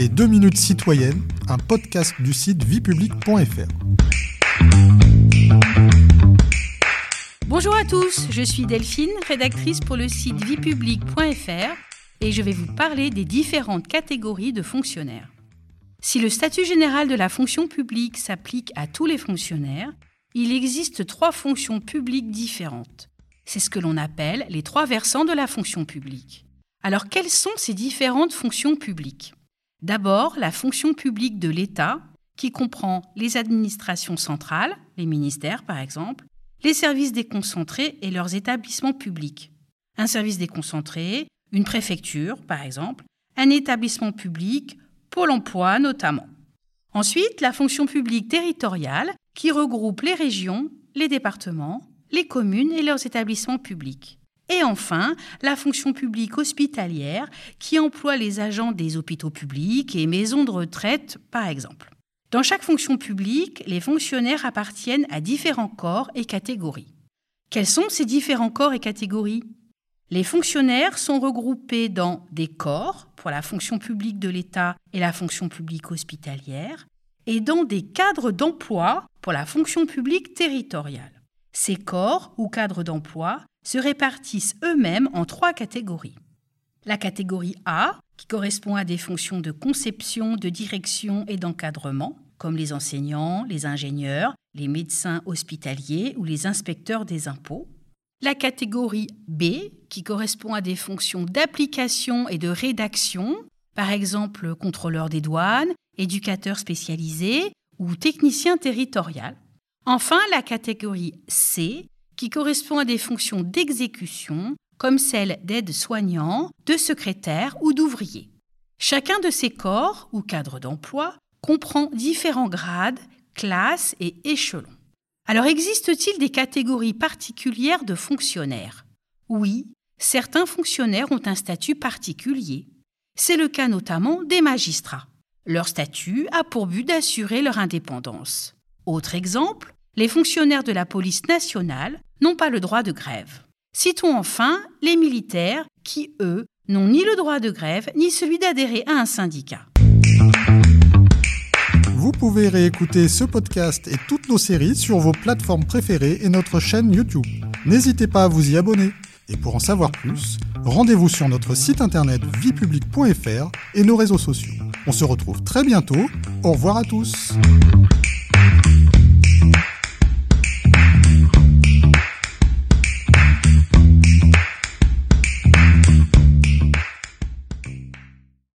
Les 2 minutes citoyennes, un podcast du site viepublic.fr. Bonjour à tous, je suis Delphine, rédactrice pour le site viepublic.fr et je vais vous parler des différentes catégories de fonctionnaires. Si le statut général de la fonction publique s'applique à tous les fonctionnaires, il existe trois fonctions publiques différentes. C'est ce que l'on appelle les trois versants de la fonction publique. Alors quelles sont ces différentes fonctions publiques? D'abord, la fonction publique de l'État, qui comprend les administrations centrales, les ministères par exemple, les services déconcentrés et leurs établissements publics. Un service déconcentré, une préfecture par exemple, un établissement public, Pôle emploi notamment. Ensuite, la fonction publique territoriale, qui regroupe les régions, les départements, les communes et leurs établissements publics. Et enfin, la fonction publique hospitalière qui emploie les agents des hôpitaux publics et maisons de retraite, par exemple. Dans chaque fonction publique, les fonctionnaires appartiennent à différents corps et catégories. Quels sont ces différents corps et catégories? Les fonctionnaires sont regroupés dans des corps pour la fonction publique de l'État et la fonction publique hospitalière, et dans des cadres d'emploi pour la fonction publique territoriale. Ces corps ou cadres d'emploi se répartissent eux-mêmes en trois catégories. La catégorie A, qui correspond à des fonctions de conception, de direction et d'encadrement, comme les enseignants, les ingénieurs, les médecins hospitaliers ou les inspecteurs des impôts. La catégorie B, qui correspond à des fonctions d'application et de rédaction, par exemple contrôleur des douanes, éducateur spécialisé ou technicien territorial. Enfin, la catégorie C, qui correspond à des fonctions d'exécution, comme celles d'aide-soignant, de secrétaire ou d'ouvrier. Chacun de ces corps ou cadres d'emploi comprend différents grades, classes et échelons. Alors existe-t-il des catégories particulières de fonctionnaires? Oui, certains fonctionnaires ont un statut particulier. C'est le cas notamment des magistrats. Leur statut a pour but d'assurer leur indépendance. Autre exemple, les fonctionnaires de la police nationale n'ont pas le droit de grève. Citons enfin les militaires qui, eux, n'ont ni le droit de grève ni celui d'adhérer à un syndicat. Vous pouvez réécouter ce podcast et toutes nos séries sur vos plateformes préférées et notre chaîne YouTube. N'hésitez pas à vous y abonner. Et pour en savoir plus, rendez-vous sur notre site internet viepublic.fr et nos réseaux sociaux. On se retrouve très bientôt. Au revoir à tous.